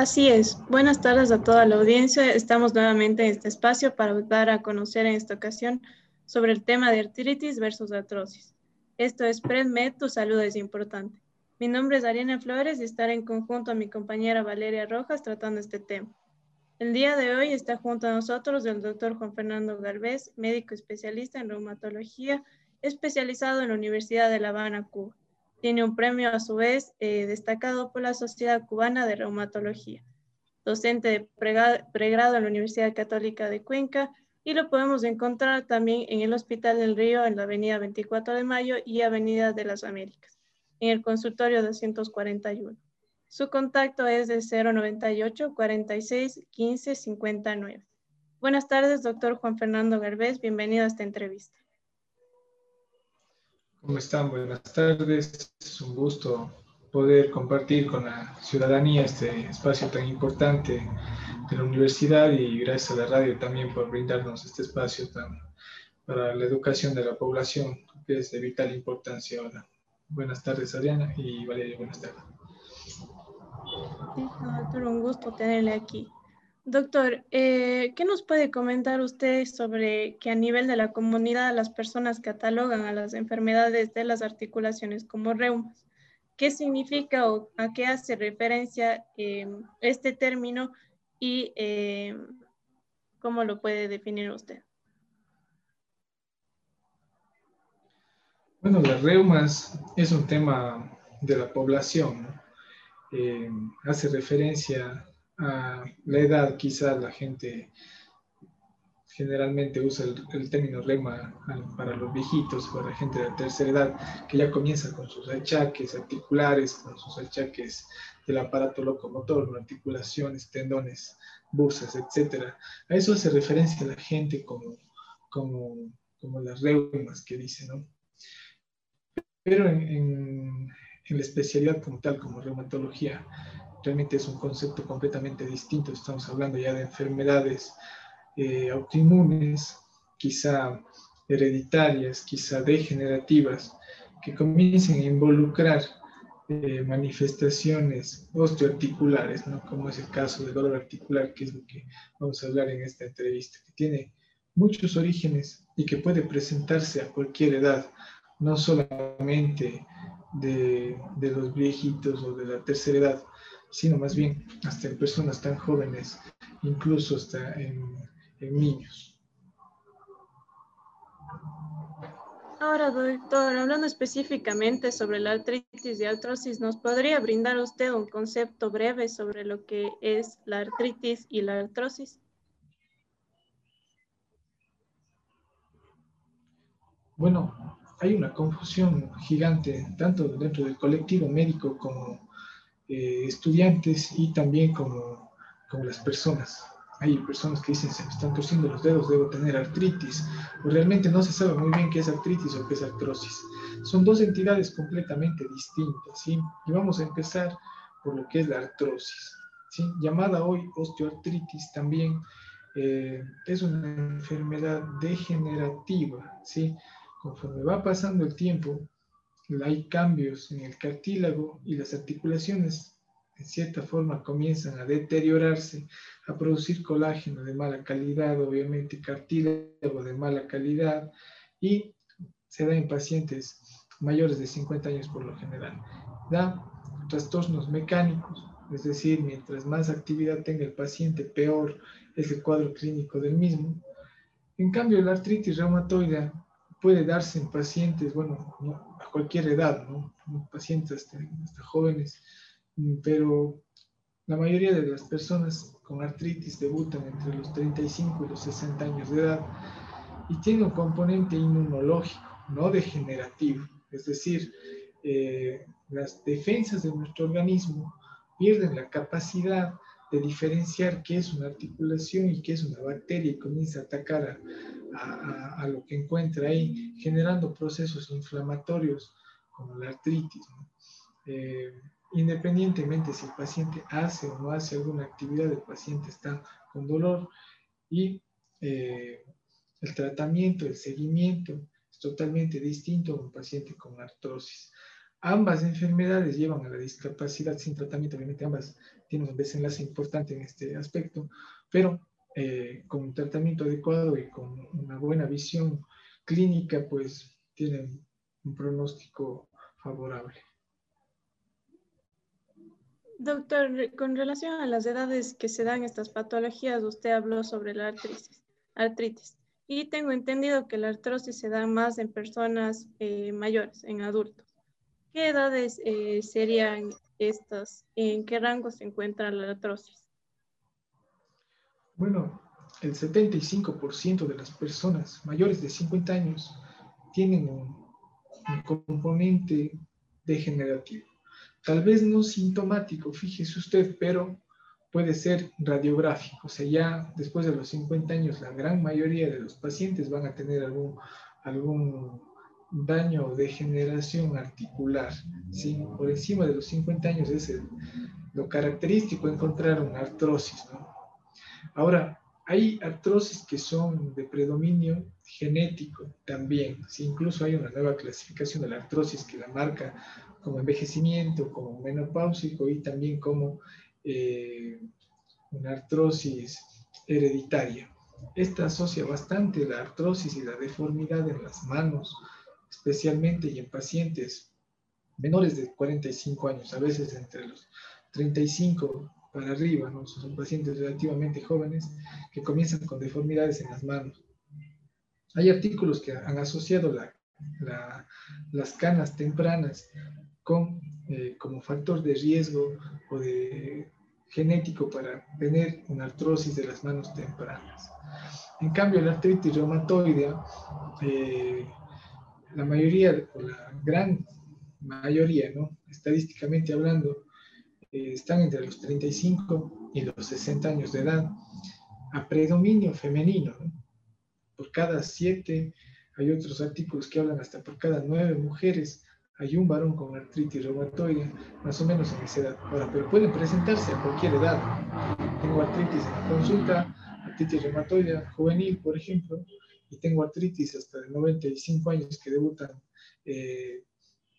Así es. Buenas tardes a toda la audiencia. Estamos nuevamente en este espacio para dar a conocer en esta ocasión sobre el tema de artritis versus artrosis. Esto es PredMed, tu salud es importante. Mi nombre es Ariana Flores y estaré en conjunto a mi compañera Valeria Rojas tratando este tema. El día de hoy está junto a nosotros el doctor Juan Fernando Galvez, médico especialista en reumatología, especializado en la Universidad de La Habana, Cuba. Tiene un premio a su vez eh, destacado por la Sociedad Cubana de Reumatología. Docente de pregrado en la Universidad Católica de Cuenca y lo podemos encontrar también en el Hospital del Río en la Avenida 24 de Mayo y Avenida de las Américas, en el consultorio 241. Su contacto es de 098 46 15 59. Buenas tardes, doctor Juan Fernando Garbés. Bienvenido a esta entrevista. ¿Cómo están? Buenas tardes. Es un gusto poder compartir con la ciudadanía este espacio tan importante de la universidad y gracias a la radio también por brindarnos este espacio tan, para la educación de la población, que es de vital importancia ahora. Buenas tardes, Adriana, y Valeria, buenas tardes. Sí, doctor, un gusto tenerle aquí. Doctor, eh, ¿qué nos puede comentar usted sobre que a nivel de la comunidad las personas catalogan a las enfermedades de las articulaciones como reumas? ¿Qué significa o a qué hace referencia eh, este término y eh, cómo lo puede definir usted? Bueno, las reumas es un tema de la población. hace referencia a la edad, quizás la gente generalmente usa el, término reuma para los viejitos, para la gente de la tercera edad, que ya comienza con sus achaques articulares, con sus achaques del aparato locomotor, articulaciones, tendones, bursas, etc. A eso hace referencia la gente como, como, como las reumas que dice, ¿no? Pero en, en, en la especialidad como tal, como reumatología, realmente es un concepto completamente distinto. Estamos hablando ya de enfermedades eh, autoinmunes, quizá hereditarias, quizá degenerativas, que comiencen a involucrar eh, manifestaciones osteoarticulares, ¿no? como es el caso del dolor articular, que es lo que vamos a hablar en esta entrevista, que tiene muchos orígenes y que puede presentarse a cualquier edad, no solamente de, de los viejitos o de la tercera edad, sino más bien hasta en personas tan jóvenes, incluso hasta en, niños. Ahora, doctor, hablando específicamente sobre la artritis y artrosis, ¿nos podría brindar usted un concepto breve sobre lo que es la artritis y la artrosis? Bueno, hay una confusión gigante, tanto dentro del colectivo médico como eh, estudiantes y también como, como las personas. Hay personas que dicen, se me están torciendo los dedos, debo tener artritis, o realmente no se sabe muy bien qué es artritis o qué es artrosis. Son dos entidades completamente distintas, ¿sí? Y vamos a empezar por lo que es la artrosis, ¿sí? Llamada hoy osteoartritis también eh, es una enfermedad degenerativa, ¿sí? Conforme va pasando el tiempo, hay cambios en el cartílago y las articulaciones en cierta forma comienzan a deteriorarse, a producir colágeno de mala calidad, obviamente cartílago de mala calidad y se da en pacientes mayores de 50 años por lo general. Da trastornos mecánicos, es decir, mientras más actividad tenga el paciente, peor es el cuadro clínico del mismo. En cambio, la artritis reumatoide puede darse en pacientes, bueno, a cualquier edad, ¿no? Pacientes hasta, jóvenes, pero la mayoría de las personas con artritis debutan entre los 35 y los 60 años de edad y tiene un componente inmunológico, no degenerativo, es decir, eh, las defensas de nuestro organismo pierden la capacidad de diferenciar qué es una articulación y qué es una bacteria y comienza a atacar a, a, lo que encuentra ahí, generando procesos inflamatorios como la artritis. Eh, independientemente si el paciente hace o no hace alguna actividad, el paciente está con dolor y eh, el tratamiento, el seguimiento es totalmente distinto a un paciente con artrosis. Ambas enfermedades llevan a la discapacidad sin tratamiento, obviamente ambas tienen un desenlace importante en este aspecto, pero eh, con un tratamiento adecuado y con una buena visión clínica, pues tienen un pronóstico favorable. Doctor, con relación a las edades que se dan estas patologías, usted habló sobre la artritis. y tengo entendido que la artrosis se da más en personas eh, mayores, en adultos. ¿Qué edades eh, serían estas? ¿En qué rango se encuentra la artrosis? Bueno, el 75% de las personas mayores de 50 años tienen un, componente degenerativo. Tal vez no sintomático, fíjese usted, pero puede ser radiográfico. O sea, ya después de los 50 años, la gran mayoría de los pacientes van a tener algún, algún daño o degeneración articular. Por encima de los 50 años es lo característico encontrar una artrosis. ¿no? Ahora, hay artrosis que son de predominio genético también. ¿sí? Incluso hay una nueva clasificación de la artrosis que la marca como envejecimiento, como menopáusico y también como eh, una artrosis hereditaria. Esta asocia bastante la artrosis y la deformidad en las manos, especialmente y en pacientes menores de 45 años, a veces entre los 35 para arriba, ¿no? son pacientes relativamente jóvenes que comienzan con deformidades en las manos. Hay artículos que han asociado las canas tempranas con, eh, como factor de riesgo o de genético para tener una artrosis de las manos tempranas. En cambio, la artritis reumatoidea, eh, la mayoría, o la gran mayoría, ¿no? estadísticamente hablando, están entre los 35 y los 60 años de edad, a predominio femenino. Por cada siete, hay otros artículos que hablan hasta por cada nueve mujeres hay un varón con artritis reumatoide, más o menos en esa edad. Ahora, pero pueden presentarse a cualquier edad. Tengo artritis en la consulta, artritis reumatoide juvenil, por ejemplo, y tengo artritis hasta de 95 años que debutan eh,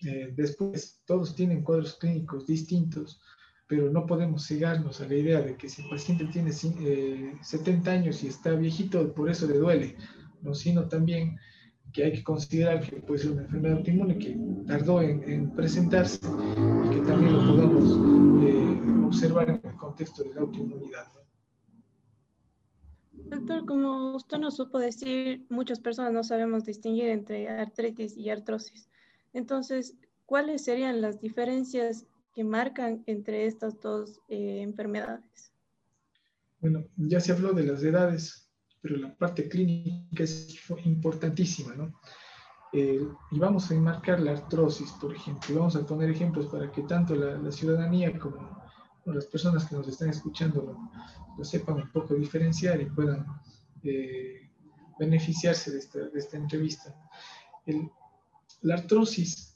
eh, después. Todos tienen cuadros clínicos distintos, pero no podemos cegarnos a la idea de que si el paciente tiene 70 eh, años y está viejito, por eso le duele, ¿no? sino también que hay que considerar que puede ser una enfermedad autoinmune que tardó en, presentarse y que también lo podamos eh, observar en el contexto de la autoinmunidad. Doctor, como usted nos supo decir, muchas personas no sabemos distinguir entre artritis y artrosis. Entonces, ¿cuáles serían las diferencias que marcan entre estas dos eh, enfermedades? Bueno, ya se habló de las edades pero la parte clínica es importantísima, ¿no? Eh, y vamos a enmarcar la artrosis, por ejemplo. Vamos a poner ejemplos para que tanto la, ciudadanía como, las personas que nos están escuchando lo, sepan un poco diferenciar y puedan eh, beneficiarse de esta, entrevista. la artrosis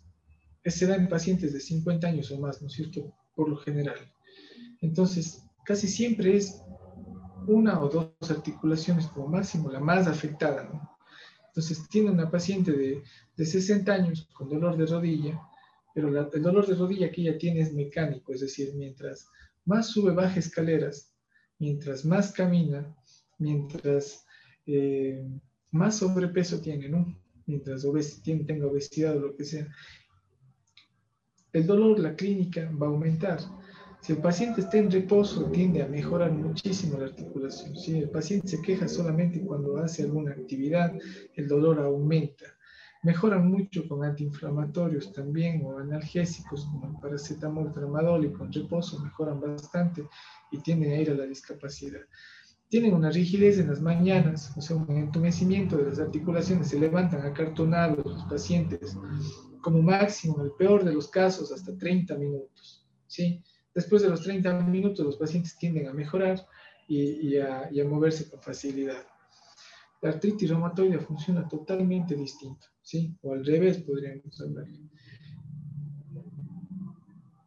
se da en pacientes de 50 años o más, ¿no es cierto? Por lo general. Entonces, casi siempre es una o dos articulaciones como máximo, la más afectada. ¿no? Entonces, tiene una paciente de, de 60 años con dolor de rodilla, pero el dolor de rodilla que ella tiene es mecánico, es decir, mientras más sube, baja escaleras, mientras más camina, mientras eh, más sobrepeso tiene, ¿no? mientras tiene, tenga obesidad o lo que sea, el dolor, la clínica va a aumentar. Si el paciente está en reposo, tiende a mejorar muchísimo la articulación. Si el paciente se queja solamente cuando hace alguna actividad, el dolor aumenta. Mejoran mucho con antiinflamatorios también o analgésicos como el paracetamol, tramadol y con reposo mejoran bastante y tienden a ir a la discapacidad. Tienen una rigidez en las mañanas, o sea, un entumecimiento de las articulaciones, se levantan acartonados los pacientes, como máximo, en el peor de los casos, hasta 30 minutos. ¿sí? Después de los 30 minutos los pacientes tienden a mejorar y, a, moverse con facilidad. La artritis reumatoide funciona totalmente distinto, ¿sí? O al revés podríamos hablar.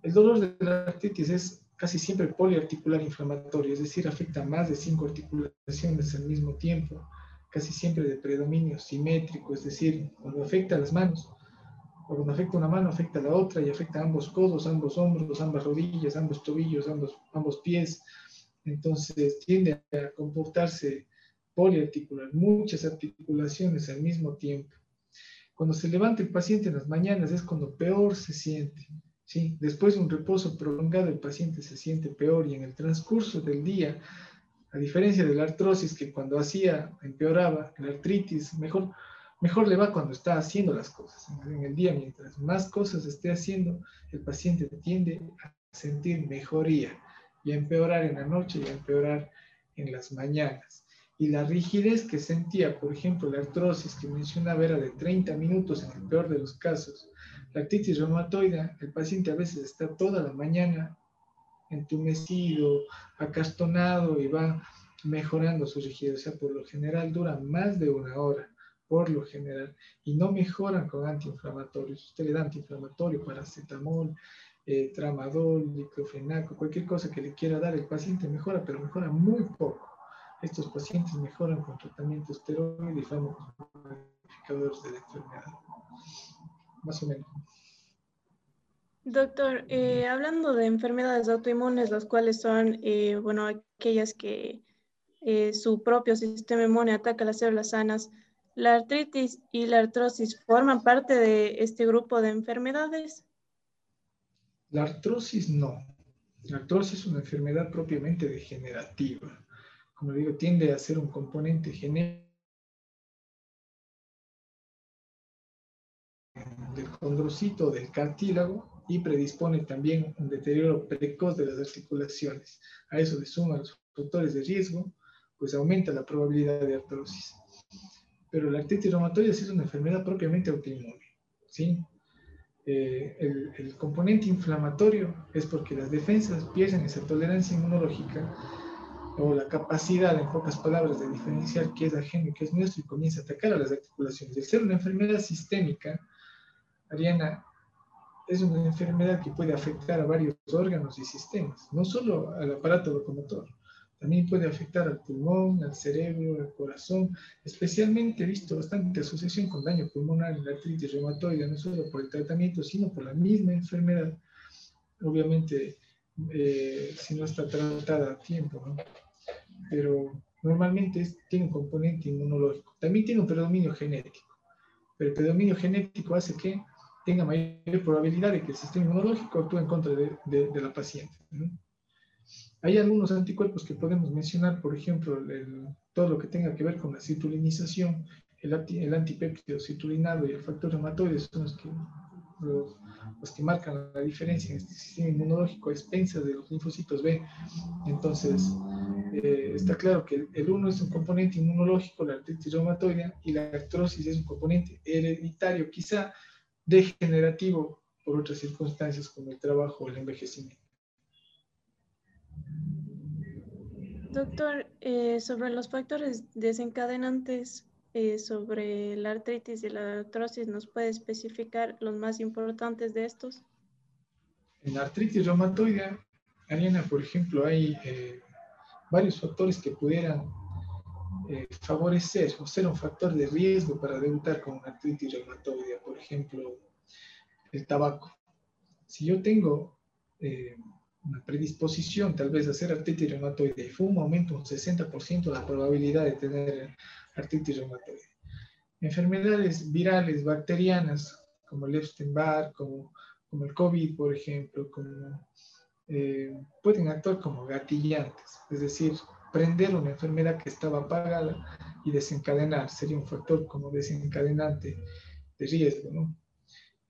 El dolor de la artritis es casi siempre poliarticular inflamatorio, es decir, afecta a más de cinco articulaciones al mismo tiempo, casi siempre de predominio simétrico, es decir, cuando afecta a las manos, cuando afecta una mano, afecta la otra y afecta a ambos codos, ambos hombros, ambas rodillas, ambos tobillos, ambos, ambos pies. Entonces tiende a comportarse poliarticular, muchas articulaciones al mismo tiempo. Cuando se levanta el paciente en las mañanas es cuando peor se siente. ¿sí? Después de un reposo prolongado el paciente se siente peor y en el transcurso del día, a diferencia de la artrosis que cuando hacía empeoraba, la artritis mejor, mejor le va cuando está haciendo las cosas. En el día, mientras más cosas esté haciendo, el paciente tiende a sentir mejoría y a empeorar en la noche y a empeorar en las mañanas. Y la rigidez que sentía, por ejemplo, la artrosis que mencionaba era de 30 minutos en el peor de los casos. La artritis reumatoide, el paciente a veces está toda la mañana entumecido, acastonado y va mejorando su rigidez. O sea, por lo general dura más de una hora, por lo general, y no mejoran con antiinflamatorios. Usted le da antiinflamatorio, paracetamol, eh, tramadol, diclofenaco, cualquier cosa que le quiera dar, el paciente mejora, pero mejora muy poco. Estos pacientes mejoran con tratamiento esteroide y modificadores de la enfermedad. Más o menos. Doctor, eh, hablando de enfermedades autoinmunes, las cuales son, eh, bueno, aquellas que eh, su propio sistema inmune ataca las células sanas, ¿la artritis y la artrosis forman parte de este grupo de enfermedades? La artrosis no. La artrosis es una enfermedad propiamente degenerativa como digo, tiende a ser un componente genético del condrocito del cartílago y predispone también un deterioro precoz de las articulaciones. A eso le suman los factores de riesgo, pues aumenta la probabilidad de artrosis. Pero la artritis reumatoide es una enfermedad propiamente autoinmune. ¿sí? Eh, el, el componente inflamatorio es porque las defensas pierden esa tolerancia inmunológica o la capacidad, en pocas palabras, de diferenciar qué es ajeno y qué es nuestro y comienza a atacar a las articulaciones. El ser una enfermedad sistémica, Ariana, es una enfermedad que puede afectar a varios órganos y sistemas, no solo al aparato locomotor, también puede afectar al pulmón, al cerebro, al corazón, especialmente he visto bastante asociación con daño pulmonar en la artritis reumatoide, no solo por el tratamiento, sino por la misma enfermedad, obviamente eh, si no está tratada a tiempo. ¿no? pero normalmente tiene un componente inmunológico. También tiene un predominio genético, pero el predominio genético hace que tenga mayor probabilidad de que el sistema inmunológico actúe en contra de, la paciente. Hay algunos anticuerpos que podemos mencionar, por ejemplo, todo lo que tenga que ver con la citulinización, el, el antipéptido citulinado y el factor reumatoide son los que, marcan la diferencia en este sistema inmunológico a expensas de los linfocitos B. Entonces, eh, está claro que el, uno es un componente inmunológico, la artritis reumatoide, y la artrosis es un componente hereditario, quizá degenerativo por otras circunstancias como el trabajo o el envejecimiento. Doctor, eh, sobre los factores desencadenantes eh, sobre la artritis y la artrosis, ¿nos puede especificar los más importantes de estos? En la artritis reumatoide, Ariana, por ejemplo, hay varios factores que pudieran eh, favorecer o ser un factor de riesgo para debutar con una artritis reumatoide, por ejemplo, el tabaco. Si yo tengo eh, una predisposición tal vez a hacer artritis reumatoide y fumo, aumento un 60% la probabilidad de tener artritis reumatoide. Enfermedades virales, bacterianas, como el Epstein-Barr, como, como el COVID, por ejemplo, como eh, pueden actuar como gatillantes, es decir, prender una enfermedad que estaba apagada y desencadenar, sería un factor como desencadenante de riesgo.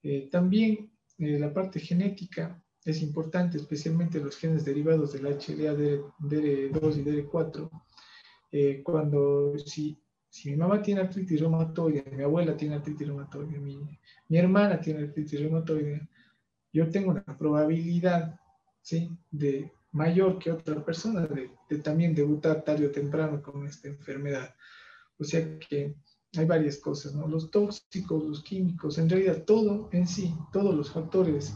Eh, también eh, la parte genética es importante, especialmente los genes derivados del HLA, DR2 y DR4. cuando si, si, mi mamá tiene artritis reumatoide, mi abuela tiene artritis reumatoide, mi, mi hermana tiene artritis reumatoide, yo tengo una probabilidad ¿sí? de mayor que otra persona de, también debutar tarde o temprano con esta enfermedad. O sea que hay varias cosas, ¿no? Los tóxicos, los químicos, en realidad todo en sí, todos los factores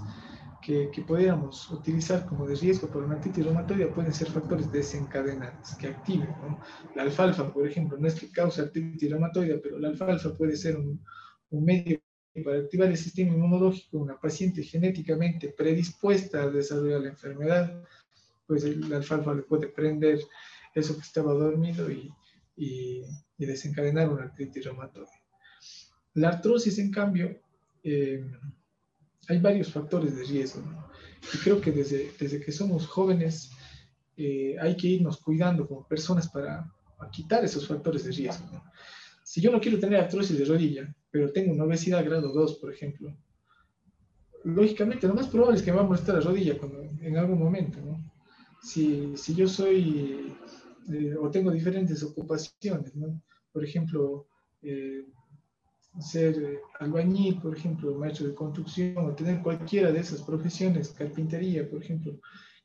que, que pudiéramos utilizar como de riesgo para una artritis reumatoide pueden ser factores desencadenantes que activen. ¿no? La alfalfa, por ejemplo, no es que causa artritis reumatoide, pero la alfalfa puede ser un, un medio para activar el sistema inmunológico una paciente genéticamente predispuesta a desarrollar la enfermedad, pues la alfalfa le puede prender eso que estaba dormido y, y, desencadenar una artritis reumatoide. La artrosis, en cambio, eh, hay varios factores de riesgo. Y creo que desde, desde que somos jóvenes eh, hay que irnos cuidando como personas para, quitar esos factores de riesgo. Si yo no quiero tener artrosis de rodilla, pero tengo una obesidad grado 2, por ejemplo, lógicamente lo más probable es que me va a molestar la rodilla en algún momento. ¿no? Si, si, yo soy eh, o tengo diferentes ocupaciones, ¿no? por ejemplo, eh, ser albañil, por ejemplo, maestro de construcción, o tener cualquiera de esas profesiones, carpintería, por ejemplo,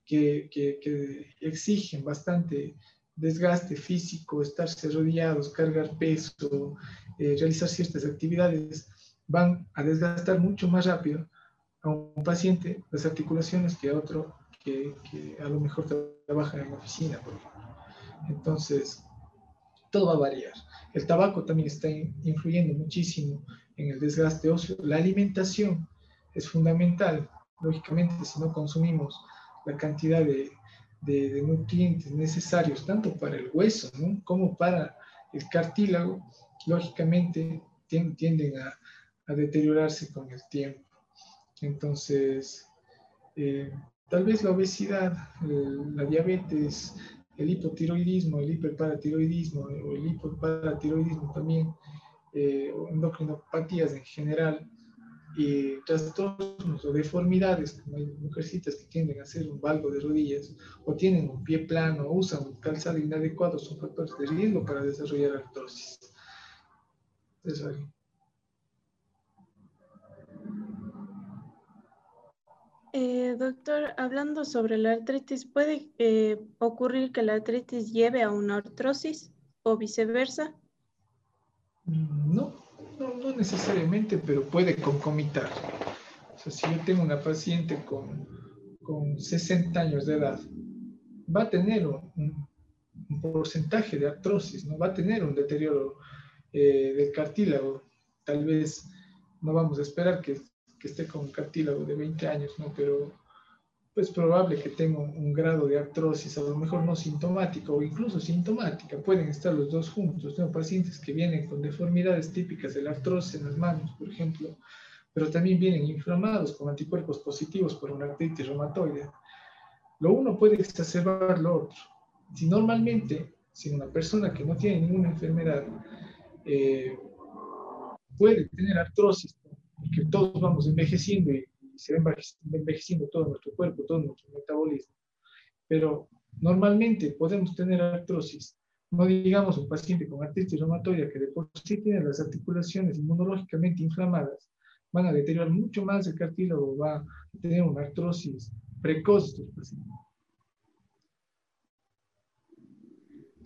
que, que, exigen bastante desgaste físico, estarse rodeados, cargar peso, eh, realizar ciertas actividades, van a desgastar mucho más rápido a un paciente las articulaciones que a otro que, que a lo mejor trabaja en la oficina, por ejemplo. Entonces, todo va a variar. El tabaco también está influyendo muchísimo en el desgaste óseo. La alimentación es fundamental. Lógicamente, si no consumimos la cantidad de, nutrientes necesarios tanto para el hueso como para el cartílago, lógicamente tienden a, deteriorarse con el tiempo. Entonces, eh, tal vez la obesidad, la diabetes, el hipotiroidismo, el hiperparatiroidismo o el hipoparatiroidismo también, eh, endocrinopatías en general, y trastornos o deformidades, como hay mujercitas que tienden a hacer un valgo de rodillas o tienen un pie plano usan un calzado inadecuado, son factores de riesgo para desarrollar artrosis. Eso Eh, doctor, hablando sobre la artritis, ¿puede eh, ocurrir que la artritis lleve a una artrosis o viceversa? Mm, no, no, no necesariamente, pero puede concomitar. O sea, si yo tengo una paciente con, con 60 años de edad, va a tener un, porcentaje de artrosis, ¿no? va a tener un deterioro eh, del cartílago. Tal vez no vamos a esperar que que esté con cartílago de 20 años, ¿no? Pero es probable que tenga un, grado de artrosis, a lo mejor no sintomática o incluso sintomática, pueden estar los dos juntos. Tengo pacientes que vienen con deformidades típicas de la artrosis en las manos, por ejemplo, pero también vienen inflamados con anticuerpos positivos por una artritis reumatoide. Lo uno puede exacerbar lo otro. Si normalmente, si una persona que no tiene ninguna enfermedad eh, puede tener artrosis que todos vamos envejeciendo y, se va envejeciendo todo nuestro cuerpo, todo nuestro metabolismo. Pero normalmente podemos tener artrosis, no digamos un paciente con artritis reumatoide que de por sí tiene las articulaciones inmunológicamente inflamadas, van a deteriorar mucho más el cartílago, va a tener una artrosis precoz estos pacientes.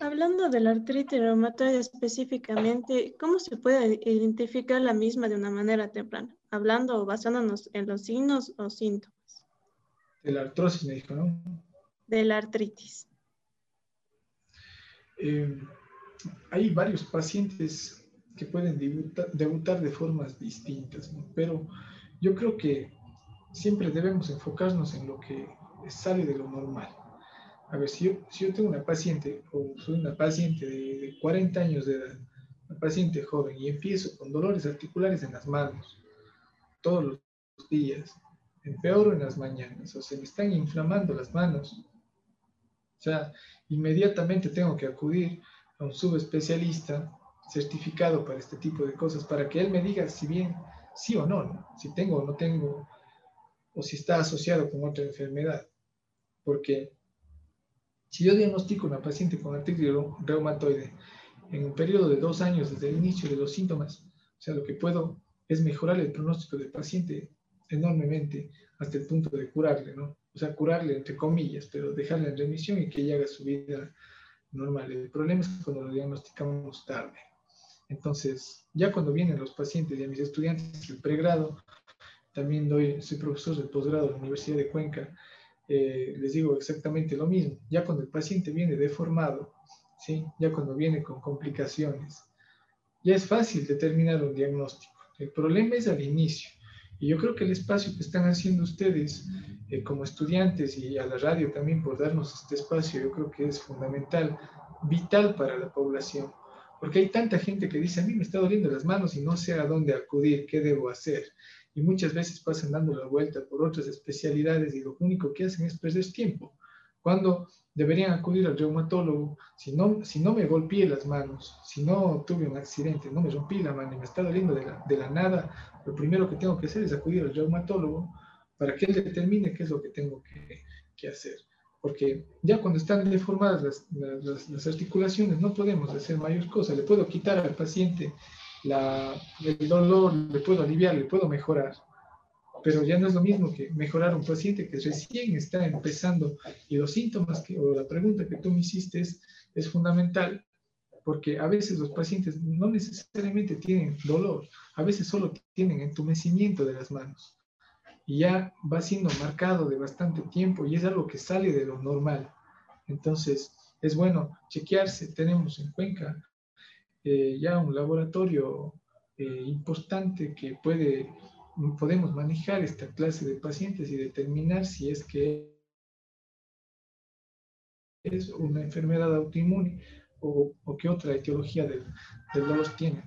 Hablando de la artritis reumatoide específicamente, ¿cómo se puede identificar la misma de una manera temprana? Hablando o basándonos en los signos o síntomas. De la artrosis, me dijo, ¿no? De la artritis. Eh, hay varios pacientes que pueden debutar, de formas distintas, ¿no? pero yo creo que siempre debemos enfocarnos en lo que sale de lo normal a ver, si yo, tengo una paciente o soy una paciente de, 40 años de edad, una paciente joven, y empiezo con dolores articulares en las manos todos los días, empeoro en las mañanas, o se me están inflamando las manos, o sea, inmediatamente tengo que acudir a un subespecialista certificado para este tipo de cosas, para que él me diga si bien sí o no, ¿no? si tengo o no tengo, o si está asociado con otra enfermedad. Porque si yo diagnostico a una paciente con artritis reumatoide en un periodo de dos años desde el inicio de los síntomas, o sea, lo que puedo es mejorar el pronóstico del paciente enormemente hasta el punto de curarle, ¿no? O sea, curarle entre comillas, pero dejarle en remisión y que ella haga su vida normal. El problema es cuando lo diagnosticamos tarde. Entonces, ya cuando vienen los pacientes y a mis estudiantes del pregrado, también doy, soy profesor del posgrado de la Universidad de Cuenca, eh, les digo exactamente lo mismo. Ya cuando el paciente viene deformado, ¿sí? ya cuando viene con complicaciones, ya es fácil determinar un diagnóstico. El problema es al inicio. Y yo creo que el espacio que están haciendo ustedes eh, como estudiantes y a la radio también por darnos este espacio, yo creo que es fundamental, vital para la población. Porque hay tanta gente que dice, a mí me está doliendo las manos y no sé a dónde acudir, qué debo hacer. Y muchas veces pasan dando la vuelta por otras especialidades y lo único que hacen es perder tiempo. Cuando deberían acudir al reumatólogo, si no, si no me golpeé las manos, si no tuve un accidente, no me rompí la mano y me está doliendo de la, de la nada, lo primero que tengo que hacer es acudir al reumatólogo para que él determine qué es lo que tengo que, que hacer. Porque ya cuando están deformadas las, las, las, articulaciones no podemos hacer mayor cosa. Le puedo quitar al paciente la, el dolor, le puedo aliviar, le puedo mejorar pero ya no es lo mismo que mejorar a un paciente que recién está empezando y los síntomas que, o la pregunta que tú me hiciste es, es fundamental porque a veces los pacientes no necesariamente tienen dolor, a veces solo tienen entumecimiento de las manos y ya va siendo marcado de bastante tiempo y es algo que sale de lo normal. Entonces, es bueno chequearse. Tenemos en Cuenca eh, ya un laboratorio eh, importante que puede podemos manejar esta clase de pacientes y determinar si es que es una enfermedad autoinmune o, o qué otra etiología del, del dolor tiene.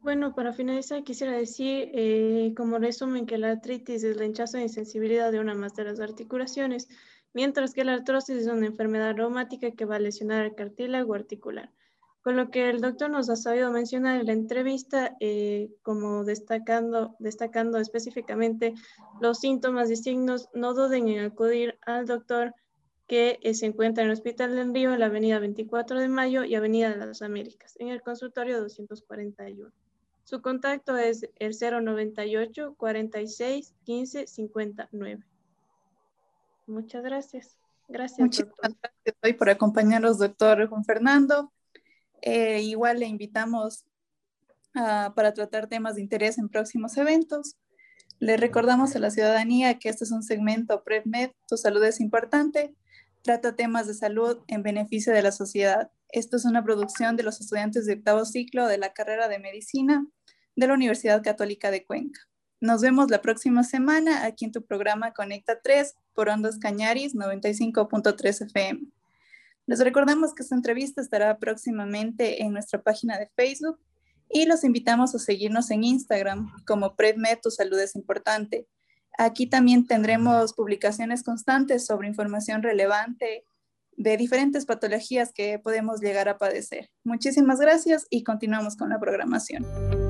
Bueno, para finalizar quisiera decir eh, como resumen que la artritis es el hinchazo de insensibilidad de una más de las articulaciones, mientras que la artrosis es una enfermedad reumática que va a lesionar el cartílago articular. Con lo que el doctor nos ha sabido mencionar en la entrevista, eh, como destacando, destacando específicamente los síntomas y signos, no duden en acudir al doctor que eh, se encuentra en el Hospital del Río, en la avenida 24 de Mayo y avenida de las Américas, en el consultorio 241. Su contacto es el 098 46 15 59. Muchas gracias. Gracias, Muchísimas gracias hoy por acompañarnos, doctor Juan Fernando. Eh, igual le invitamos para tratar temas de interés en próximos eventos. Le recordamos a la ciudadanía que este es un segmento PredMed, tu salud es importante, trata temas de salud en beneficio de la sociedad. Esto es una producción de los estudiantes de octavo ciclo de la carrera de medicina de la Universidad Católica de Cuenca. Nos vemos la próxima semana aquí en tu programa Conecta 3 por Ondas Cañaris 95.3 FM. Les recordamos que esta entrevista estará próximamente en nuestra página de Facebook y los invitamos a seguirnos en Instagram como PredMed, tu salud es importante. Aquí también tendremos publicaciones constantes sobre información relevante de diferentes patologías que podemos llegar a padecer. Muchísimas gracias y continuamos con la programación.